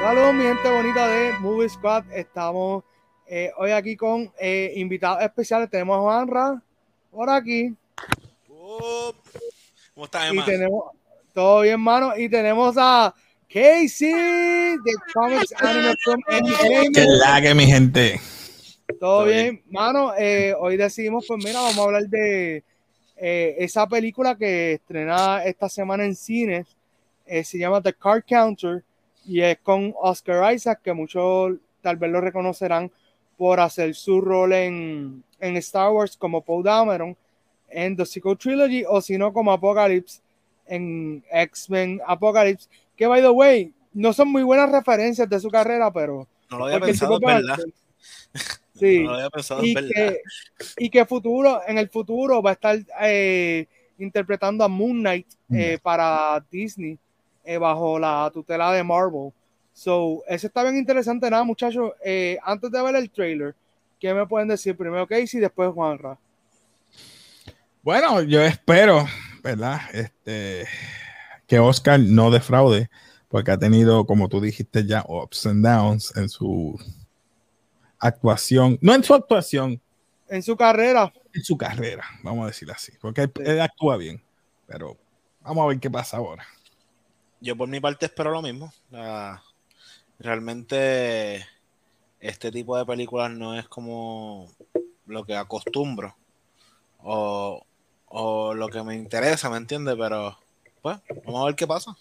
Saludos, mi gente bonita de Movie Squad. Estamos eh, hoy aquí con eh, invitados especiales. Tenemos a Juanra por aquí. ¿Cómo estás, Y Emma? tenemos todo bien, mano. Y tenemos a Casey de Comics Anime Film Entertainment. que mi gente. Todo Todo bien, mano. eh, hoy decidimos, pues mira, vamos a hablar de eh, esa película que estrena esta semana en cines. eh, se llama The Card Counter y es con Oscar Isaac, que muchos tal vez lo reconocerán por hacer su rol en, en Star Wars como Poe Dameron en The Sequel Trilogy o si no como Apocalypse en X-Men Apocalypse. Que, by the way, no son muy buenas referencias de su carrera, pero... No lo había pensado, es verdad. Sí No lo había pensado, y es verdad. que, y que futuro, en el futuro va a estar eh, interpretando a Moon Knight eh, para Disney eh, bajo la tutela de Marvel. So, eso está bien interesante. Nada, muchachos, eh, antes de ver el trailer, ¿qué me pueden decir? Primero Casey y después Juanra. Bueno, yo espero, ¿verdad? Este, que Oscar no defraude, porque ha tenido, como tú dijiste ya, ups and downs en su actuación. No en su actuación, En su carrera, en su carrera, vamos a decir así, porque él, él actúa bien, pero vamos a ver qué pasa ahora. Yo por mi parte espero lo mismo. Realmente este tipo de películas no es como lo que acostumbro o, o lo que me interesa, ¿me entiendes? Pero pues vamos a ver qué pasa.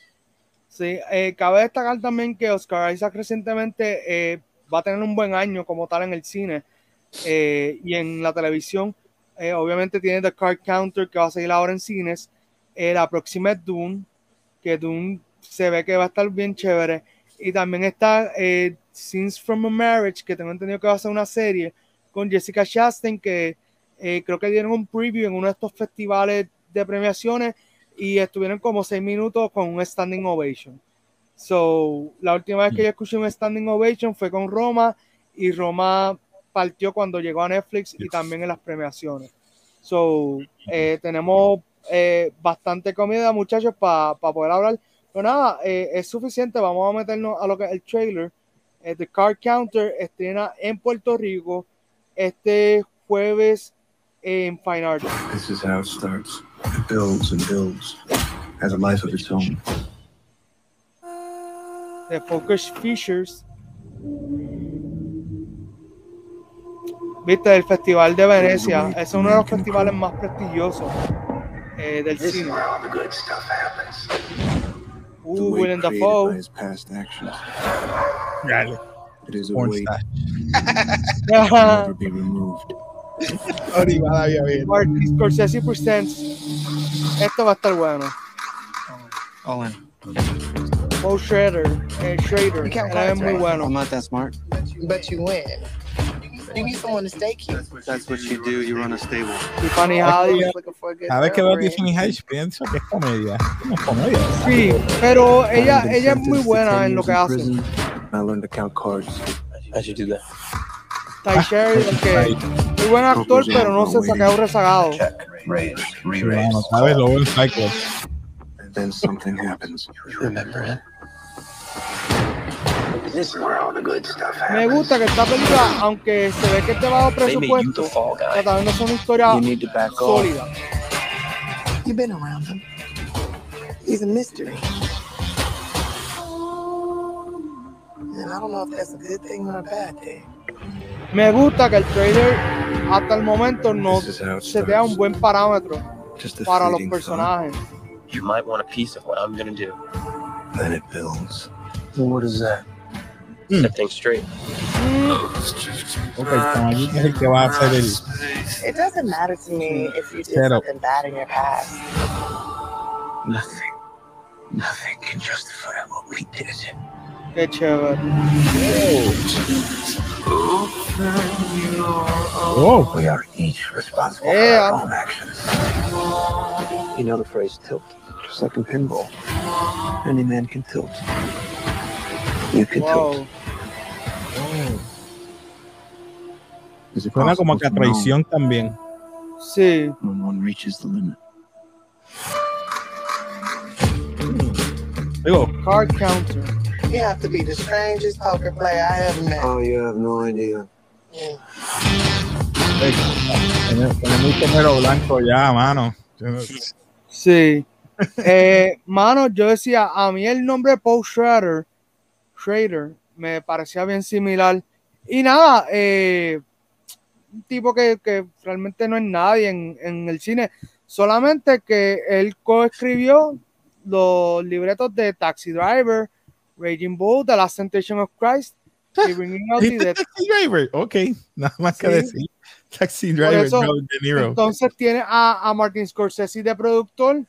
sí, eh, cabe destacar también que Oscar Isaac recientemente eh, va a tener un buen año como tal en el cine eh, y en la televisión. Obviamente tiene The Card Counter que va a seguir ahora en cines. La próxima es Dune, que Dune se ve que va a estar bien chévere. Y también está eh, Scenes from a Marriage, que tengo entendido que va a ser una serie con Jessica Chastain, que eh, creo que dieron un preview en uno de estos festivales de premiaciones y estuvieron como seis minutos con un standing ovation. So, la última vez que yo escuché un standing ovation fue con Roma y Roma partió cuando llegó a Netflix y Yes. también en las premiaciones. So, eh, tenemos eh, bastante comida, muchachos, para poder hablar. Pero nada, eh, es suficiente. Vamos a meternos a lo que es el trailer. Eh, The Card Counter estrena en Puerto Rico este jueves en Fine Arts. This is how it starts. It builds and builds, has a life of its own. de Focus Features. Viste, el Festival de Venecia es uno de los festivales más prestigiosos eh, del cine. Willem created Dafoe. by his past actions. Dale, It is a porn weight star. that can never be removed. Ahorita la había visto. Martin Scorsese Presents. Esto va a estar bueno. All in. Paul Schrader, eh, Schrader, You can't él es rise, muy bueno. I'm not that smart. But you win. You need someone to stake you. That's what you do. You run a stable. Tiffany Haddish. Always looking for a good Cada vez que veo girlfriend. Tiffany Haddish pienso que es comedia. Es comedia. Sí, pero ella, ella es muy buena en lo que hace. I learned to count cards. How'd you do that? Ty Sheridan, que muy buen actor, pero no se saca un rezagado. Check, raise, Bueno, sabes lo buen Cyclops. And then something happens. Remember it? Me gusta que esta película, aunque se ve que es de bajo presupuesto, también no es una historia You need to back off. sólida. You've been around him. He's a mystery. And I don't know if that's a good thing or a bad thing. Me gusta que el trailer hasta el momento no se vea un buen parámetro para los personajes. You might want a piece of what I'm gonna do. Then it builds. What is that? Set things straight. Ok, Camarita es el que va a hacer el. It doesn't matter to me if you did Set up. something bad in your past. Nothing. Nothing can justify what we did. qué chévere. Oh, We are each responsible Yeah. for our own actions. You know the phrase tilt, just like in pinball. Any man can tilt. You can Wow. tilt. Is it suena como que a possible to know traición también. Sí. when one reaches the limit? Digo, Card counter. You have to be the strangest poker player I ever met. Oh, you have no idea. Yeah. Ey, Tiene tiene mucho pelo blanco ya, mano. Sí. Eh, mano, yo decía, a mí el nombre Paul Schrader, Schrader, me parecía bien similar. Y nada, eh, un tipo que, que realmente no es nadie en, en el cine, solamente que él coescribió los libretos de Taxi Driver, Raging Bull, The Last Temptation of Christ y Bringing Out the ¿Viste Dead. Taxi Driver? Ok, nada más que decir. Taxi Driver, eso, Robert De Niro. Entonces tiene a, a Martin Scorsese de productor.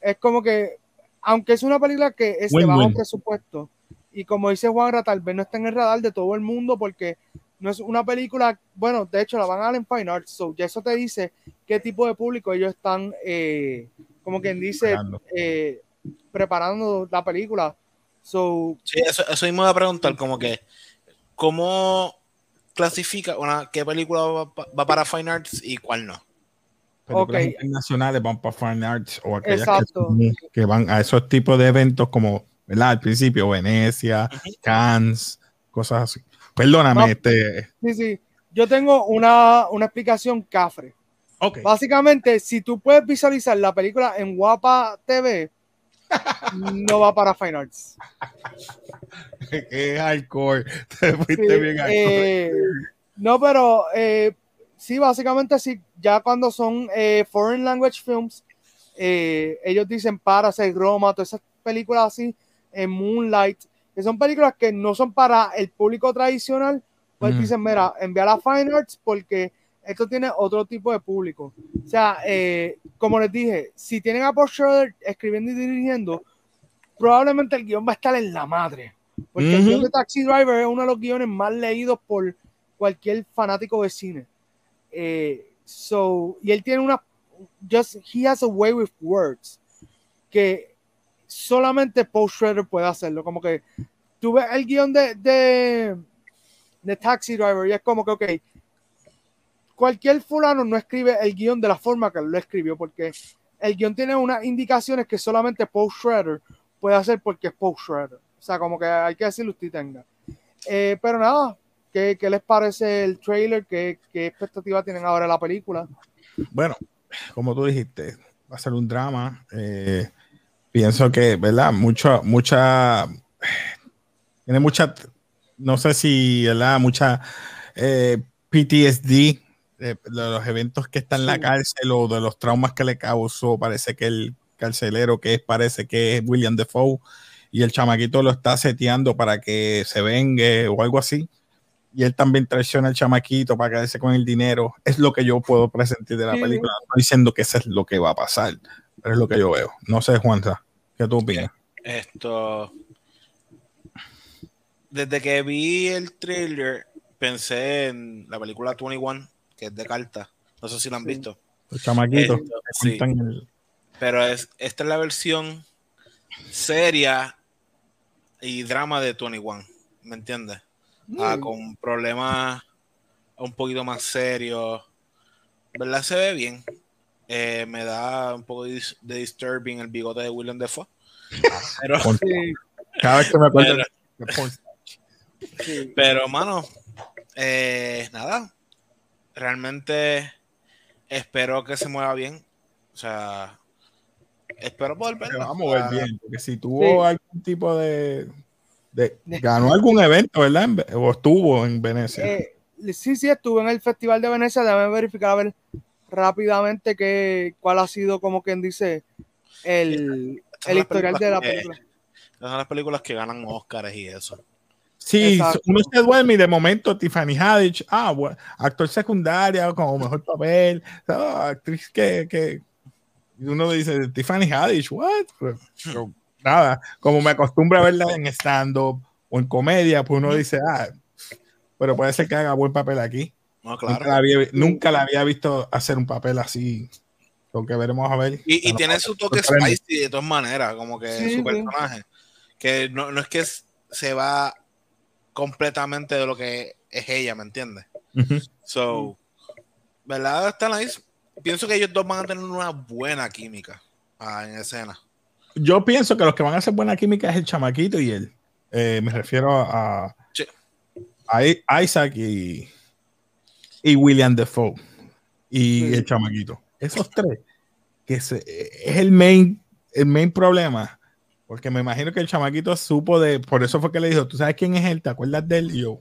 Es como que, aunque es una película que es de bajo presupuesto, y como dice Juan tal vez no está en el radar de todo el mundo porque no es una película, bueno, de hecho la van a dar en Fine Arts, so ya eso te dice qué tipo de público ellos están, eh, como quien dice, Preparando. eh, preparando la película. So, Sí, eso, eso mismo iba a preguntar, como que, ¿cómo clasifica una, qué película va, pa- va para Fine Arts y cuál no? Películas ok. internacionales van para Fine Arts o aquellas que, son- que van a esos tipos de eventos como, ¿verdad? Al principio, Venecia, Cannes, cosas así. Perdóname, No. este. sí, sí. Yo tengo una, una explicación cafre. Ok. Básicamente, si tú puedes visualizar la película en Guapa TV, no va para Fine Arts. Qué hardcore. Te fuiste Sí, bien hardcore. eh, no, pero eh, sí, básicamente sí, ya cuando son eh, foreign language films, eh, ellos dicen Parasite, Roma, todas esas películas así, en Moonlight, que son películas que no son para el público tradicional, pues Ujú. dicen, mira, enviar a Fine Arts porque esto tiene otro tipo de público. O sea, eh, como les dije, si tienen a Paul Schroeder escribiendo y dirigiendo, probablemente el guion va a estar en la madre. Porque el Ujú. guion de Taxi Driver es uno de los guiones más leídos por cualquier fanático de cine. Eh, so, y él tiene una. Just, he has a way with words que solamente Paul Schroeder puede hacerlo. Como que tú ves el guion de, de, de Taxi Driver y es como que, ok, cualquier fulano no escribe el guion de la forma que lo escribió, porque el guion tiene unas indicaciones que solamente Paul Schroeder puede hacer porque es Paul Schroeder. O sea, como que hay que decirlo usted tenga. Eh, pero nada, ¿qué, qué les parece el trailer? ¿Qué, ¿Qué expectativa tienen ahora de la película? Bueno, como tú dijiste, va a ser un drama. eh, pienso que, ¿verdad? Mucha, mucha, tiene mucha, no sé si, ¿verdad? Mucha eh, PTSD de, de los eventos que está en la cárcel o de los traumas que le causó. Parece que el carcelero que es, parece que es William Defoe y el chamaquito lo está seteando para que se vengue o algo así. Y él también traiciona al chamaquito para quedarse con el dinero. Es lo que yo puedo presentir de la película. No diciendo que eso es lo que va a pasar, pero es lo que yo veo. No sé, Juanza, ¿qué tú opinas? Esto. Desde que vi el trailer, pensé en la película 21, que es de carta. No sé si la han Sí. visto. Esto, que sí. el- Pero es, esta es la versión seria y drama de 21. ¿Me entiendes? Ah, Mm. con problemas un poquito más serios. ¿Verdad? Se ve bien. Eh, me da un poco de, de disturbing el bigote de William Defoe. Pero, con- Sí, cada vez que me acuerdo Pero- de pero mano, eh, nada. Realmente espero que se mueva bien. O sea, espero poder se verla. va a mover Ah, bien, porque si tuvo Sí. algún tipo de, de- ganó algún evento, ¿verdad? O estuvo en Venecia. Eh, sí, sí, estuve en el Festival de Venecia. Déjame verificar a ver rápidamente qué, cuál ha sido, como quien dice, el, el historial de la películas que- película. Esas son las películas que ganan Oscars y eso. Sí, Exacto. uno se duerme y de momento Tiffany Haddish, ah, bueno, actor secundario como mejor papel, ah, actriz que, que uno dice Tiffany Haddish, what? Pero- pero nada, como me acostumbro a verla en stand-up o en comedia, pues uno dice, ah, pero puede ser que haga buen papel aquí. No, Nunca, claro. la había, nunca la había visto hacer un papel así. Lo que veremos a ver. Y, y Bueno, tiene su toque spicy de todas maneras, como que Sí, su sí. personaje. Que no, no es que se va completamente de lo que es ella, ¿me entiendes? So, ¿verdad? Está nice. Pienso que ellos dos van a tener una buena química ah, en escena. Yo pienso que los que van a hacer buena química es el chamaquito y él. Eh, me refiero a, Sí. a Isaac y, y William Defoe y Sí. el chamaquito. Esos tres, que se- es el main, el main problema. Porque me imagino que el chamaquito supo de, por eso fue que le dijo, ¿tú sabes quién es él? ¿Te acuerdas de él? Y yo,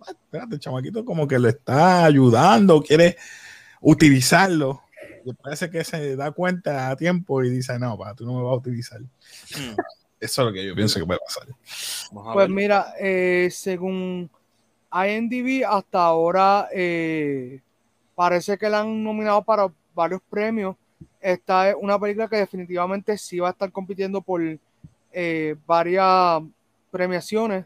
"Ah, espérate, el chamaquito como que lo está ayudando, quiere utilizarlo. Y parece que se da cuenta a tiempo y dice, no, pa, tú no me vas a utilizar. Hmm. Eso es lo que yo pienso que puede pasar. Pues mira, eh, según IMDb, hasta ahora eh, parece que la han nominado para varios premios. Esta es una película que definitivamente sí va a estar compitiendo por eh, varias premiaciones.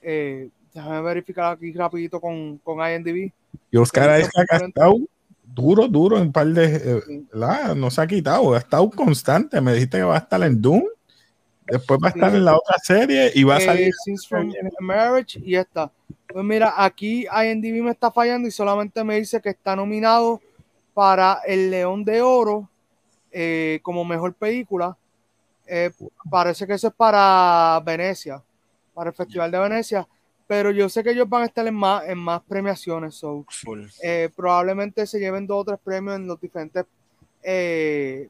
Eh, déjame verificar aquí rapidito con, con IMDb. Y Oscar ha son estado duro, duro en par de. ¿verdad? No se ha quitado, ha estado constante. Me dijiste que va a estar en Doom, después va a estar Sí. en la otra serie y va a Eh, salir. From a Marriage y esta. Pues mira, aquí IMDb me está fallando y solamente me dice que está nominado para el León de Oro eh, como mejor película. Eh, parece que eso es para Venecia, para el Festival de Venecia, pero yo sé que ellos van a estar en más, en más premiaciones. So, eh, probablemente se lleven dos o tres premios en los diferentes eh,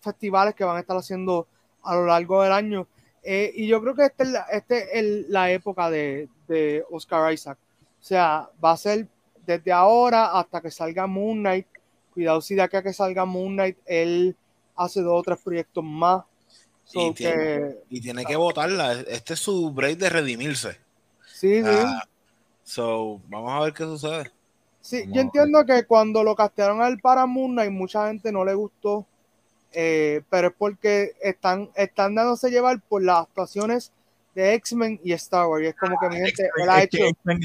festivales que van a estar haciendo a lo largo del año. Eh, y yo creo que esta es la, este es la época de, de Oscar Isaac. O sea, va a ser desde ahora hasta que salga Moon Knight. Cuidado si de aquí a que salga Moon Knight, él hace dos o tres proyectos más. So Y tiene- que- Y tiene que votarla. Este es su break de redimirse. sí, sí. Ah, so, vamos a ver qué sucede. Sí, Vamos yo entiendo que cuando lo castearon a él para Moon Knight, mucha gente no le gustó, eh, pero es porque están, están dándose llevar por las actuaciones de X-Men y Star Wars. Y es como que mi gente, él ha hecho,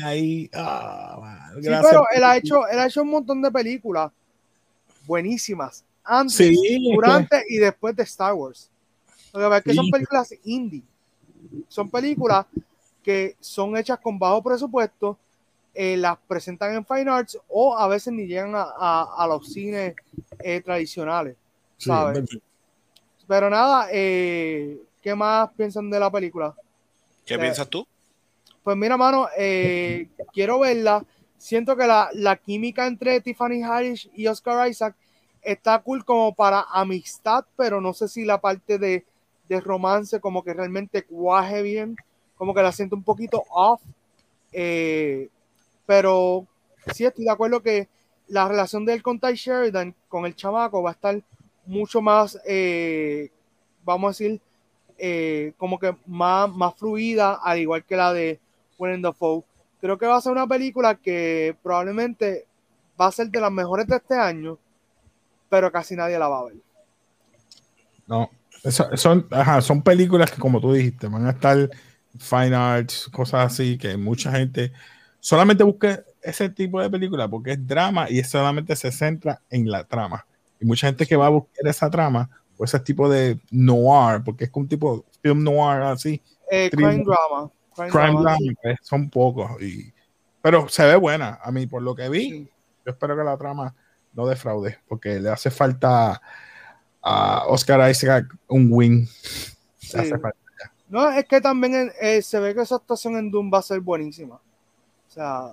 ahí. ah, man, sí, pero él ha hecho, él ha hecho un montón de películas buenísimas antes, Sí, es que- durante y después de Star Wars. Lo que pasa es que son películas indie, son películas que son hechas con bajo presupuesto, eh, las presentan en Fine Arts o a veces ni llegan a, a- a los cines eh, tradicionales. Pero nada, eh, ¿qué más piensan de la película? ¿Qué Eh, piensas tú? Pues mira, mano, eh, quiero verla. Siento que la, la química entre Tiffany Haddish y Oscar Isaac está cool como para amistad, pero no sé si la parte de, de romance como que realmente cuaje bien, como que la siento un poquito off. Eh, pero sí estoy de acuerdo que la relación de él con Ty Sheridan, con el chamaco, va a estar mucho más, eh, vamos a decir, eh, como que más, más fluida, al igual que la de Willem Dafoe. Creo que va a ser una película que probablemente va a ser de las mejores de este año, pero casi nadie la va a ver. No, son, ajá, son películas que, como tú dijiste, van a estar fine arts, cosas así, que mucha gente solamente busca ese tipo de película porque es drama y solamente se centra en la trama. Y mucha gente que va a buscar esa trama o ese tipo de noir, porque es un tipo de film noir así, Eh, crime drama. Crime, crime drama, son pocos. Y, pero se ve buena. A mí, por lo que vi, Sí. yo espero que la trama no defraude, porque le hace falta a Oscar Isaac un win. Le Sí. hace falta. No, es que también eh, se ve que esa actuación en Doom va a ser buenísima. O sea,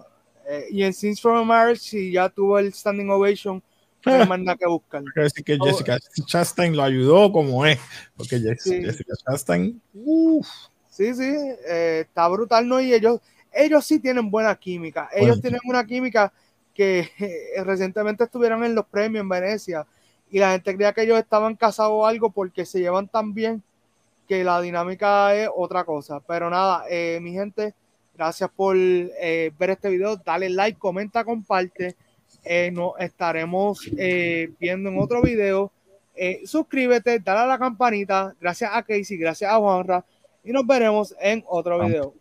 eh, y en Scenes from a Marriage, si ya tuvo el standing ovation, no hay más nada que buscar. Quiero decir que Oh. Jessica Chastain lo ayudó como es, porque Sí. Jessica Chastain, uff, Sí, sí, eh, está brutal, ¿no? Y ellos, ellos sí tienen buena química. Ellos Bueno. tienen una química que eh, recientemente estuvieron en los premios en Venecia y la gente creía que ellos estaban casados o algo porque se llevan tan bien que la dinámica es otra cosa. Pero nada, eh, mi gente, gracias por eh, ver este video. Dale like, comenta, comparte. Eh, nos estaremos eh, viendo en otro video. Eh, suscríbete, dale a la campanita. Gracias a Casey, gracias a Juanra. Y nos veremos en otro video.